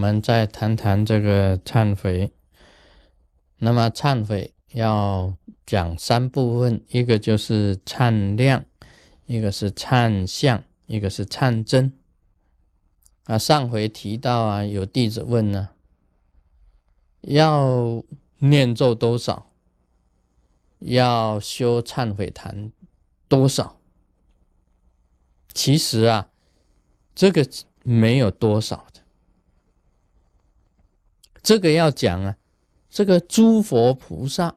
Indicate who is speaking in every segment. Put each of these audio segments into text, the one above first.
Speaker 1: 我们再谈谈这个忏悔。那么忏悔要讲三部分，一个就是忏量，一个是忏相，一个是忏真。啊，上回提到啊，有弟子问呢，要念咒多少？要修忏悔坛多少？其实啊，这个没有多少的。这个要讲啊，这个诸佛菩萨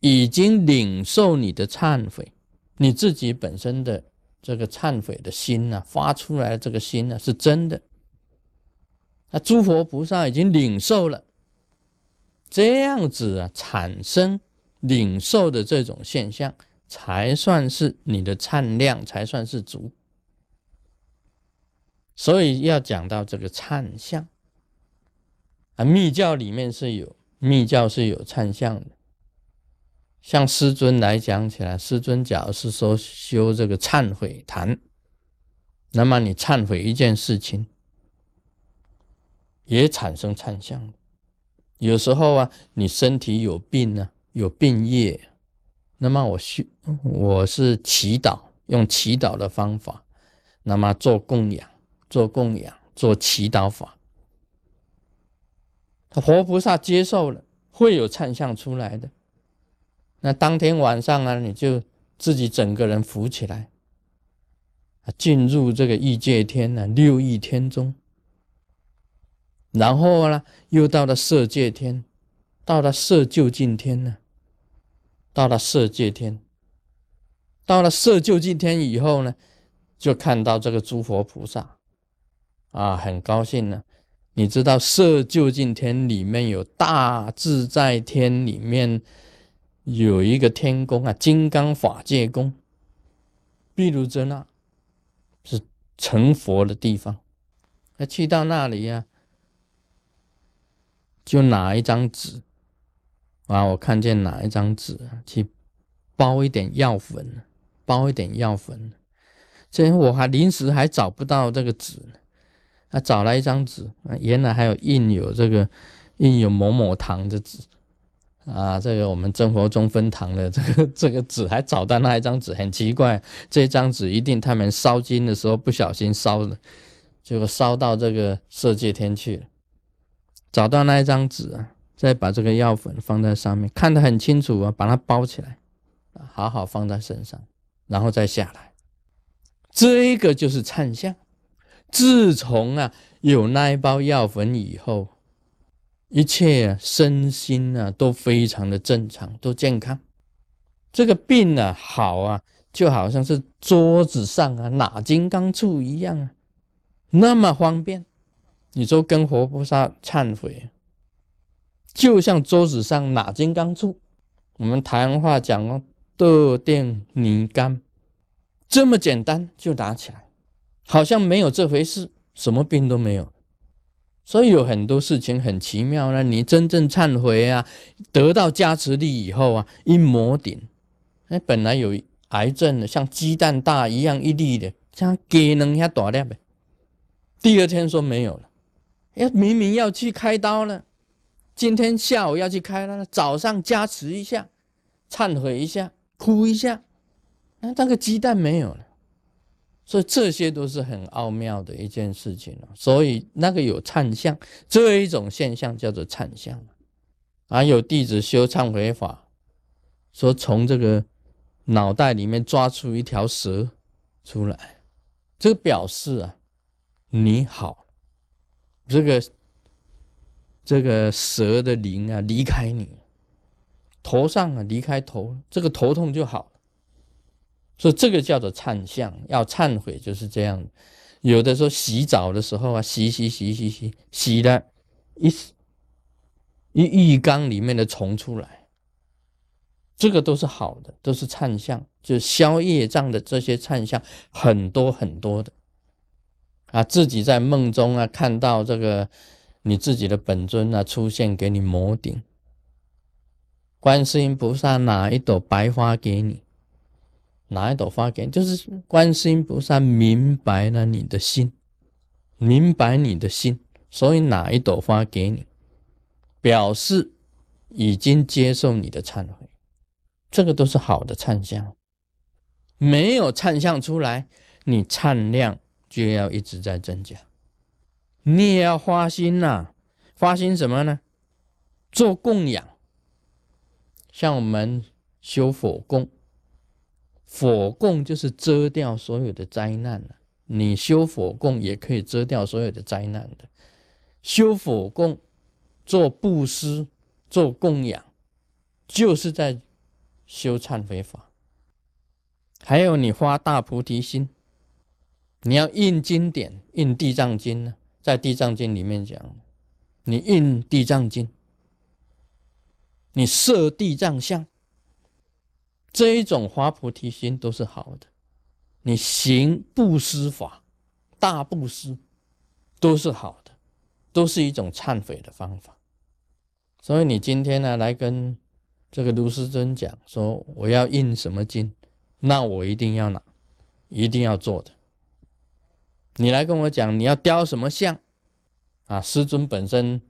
Speaker 1: 已经领受你的忏悔，你自己本身的这个忏悔的心呢，发出来这个心呢，是真的。那诸佛菩萨已经领受了，这样子啊，产生领受的这种现象。才算是你的忏量，才算是足。所以要讲到这个忏相啊，密教里面是有密教是有忏相的。像师尊来讲起来，师尊假如是说修这个忏悔坛，那么你忏悔一件事情，也产生忏相。有时候啊，你身体有病呢，有病业。那么我需我是祈祷，用祈祷的方法，那么做供养，做供养，做祈祷法，活菩萨接受了，会有灿相出来的。那当天晚上啊，你就自己整个人浮起来，进入这个异界天呢，六亿天中，然后呢，又到了色界天，到了色究竟天呢。到了色界天，到了色究竟天以后呢，就看到这个诸佛菩萨，啊，很高兴呢。你知道色究竟天里面有大自在天，里面有一个天宫啊，金刚法界宫，毗卢遮那，是成佛的地方。那去到那里呀，就拿一张纸。啊！我看见哪一张纸啊去包一点药粉，包一点药粉。这我还临时还找不到这个纸呢，啊，找来一张纸，原来还有印有这个印有某某堂的纸啊。这个我们真佛中分堂的这个这个纸，还找到那一张纸，很奇怪，这张纸一定他们烧金的时候不小心烧了，结果烧到这个色界天去了。找到那一张纸啊！再把这个药粉放在上面，看得很清楚啊，把它包起来，好好放在身上，然后再下来。这个就是颤相。自从啊有那一包药粉以后，一切身心啊都非常的正常，都健康。这个病啊好啊，就好像是桌子上啊哪金刚杵一样啊，那么方便。你说跟活菩萨忏悔。就像桌子上哪金刚杵，我们台湾话讲哦，豆电泥干，这么简单就拿起来，好像没有这回事，什么病都没有。所以有很多事情很奇妙呢。你真正忏悔啊，得到加持力以后啊，一摩顶，哎，本来有癌症的，像鸡蛋大一样一粒的，像给能下大粒的，第二天说没有了，哎，明明要去开刀了。今天下午要去开了，早上加持一下，忏悔一下，哭一下，那那个鸡蛋没有了，所以这些都是很奥妙的一件事情所以那个有忏相这一种现象叫做忏相啊。有弟子修忏悔法，说从这个脑袋里面抓出一条蛇出来，这表示啊，你好，这个。这个蛇的灵啊，离开你头上啊，离开头，这个头痛就好。所以这个叫做忏相，要忏悔就是这样。有的时候洗澡的时候啊，洗洗洗洗洗，洗了一一浴缸里面的虫出来，这个都是好的，都是忏相，就消业障的这些忏相很多很多的啊。自己在梦中啊，看到这个。你自己的本尊啊，出现给你摩顶，观世音菩萨拿一朵白花给你，拿一朵花给你，就是观世音菩萨明白了你的心，明白你的心，所以哪一朵花给你，表示已经接受你的忏悔，这个都是好的忏相。没有忏相出来，你忏量就要一直在增加。你也要发心呐，发心什么呢？做供养，像我们修佛供，佛供就是遮掉所有的灾难了。你修佛供也可以遮掉所有的灾难的。修佛供、做布施、做供养，就是在修忏悔法。还有你发大菩提心，你要印经典，印地藏经呢，在地藏经里面讲，你印地藏经，你设地藏像，这一种发菩提心都是好的。你行布施法，大布施都是好的，都是一种忏悔的方法。所以你今天呢，来跟这个卢师尊讲说，我要印什么经，那我一定要拿，一定要做的。你来跟我讲，你要雕什么像啊？师尊本身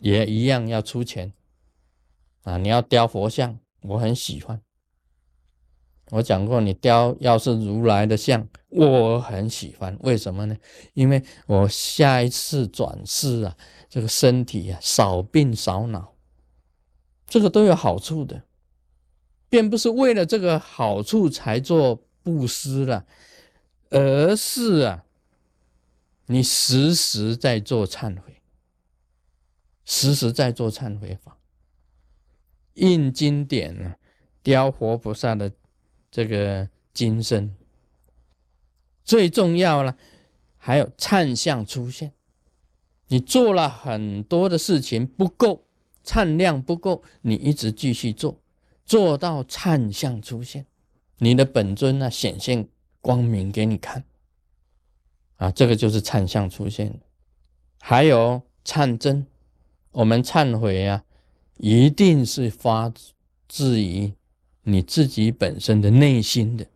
Speaker 1: 也一样要出钱啊！你要雕佛像，我很喜欢。我讲过，你雕要是如来的像，我很喜欢。为什么呢？因为我下一次转世啊，这个身体啊少病少恼，这个都有好处的，并不是为了这个好处才做布施了，而是啊，你时时在做忏悔，时时在做忏悔法，印经典啊，雕活菩萨的。这个今生最重要了，还有忏相出现。你做了很多的事情不够，忏量不够，你一直继续做，做到忏相出现，你的本尊呢显现光明给你看。啊，这个就是忏相出现。还有忏真，我们忏悔啊，一定是发自于。你自己本身的内心的，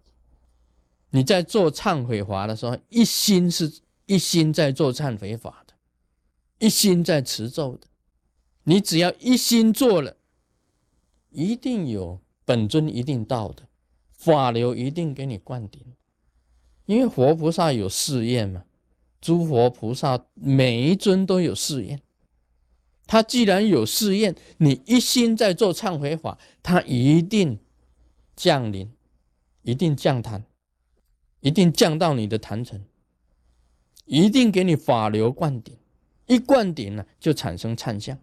Speaker 1: 你在做忏悔法的时候，一心是一心在做忏悔法的，一心在持咒的。你只要一心做了，一定有本尊一定到的，法流一定给你灌顶。因为活菩萨有试验嘛，诸佛菩萨每一尊都有试验。他既然有试验，你一心在做忏悔法，他一定。降临，一定降坛，一定降到你的坛城，一定给你法流灌顶，一灌顶呢，就产生忏相。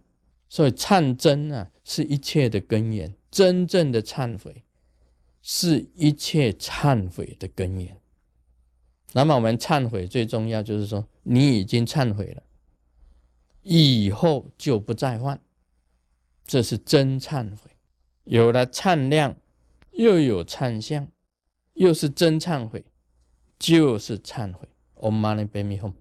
Speaker 1: 所以忏真啊，是一切的根源。真正的忏悔，是一切忏悔的根源。那么我们忏悔最重要就是说，你已经忏悔了，以后就不再犯，这是真忏悔。有了忏量。又有忏相，又是真忏悔，就是忏悔。Om Mani Padme Hum。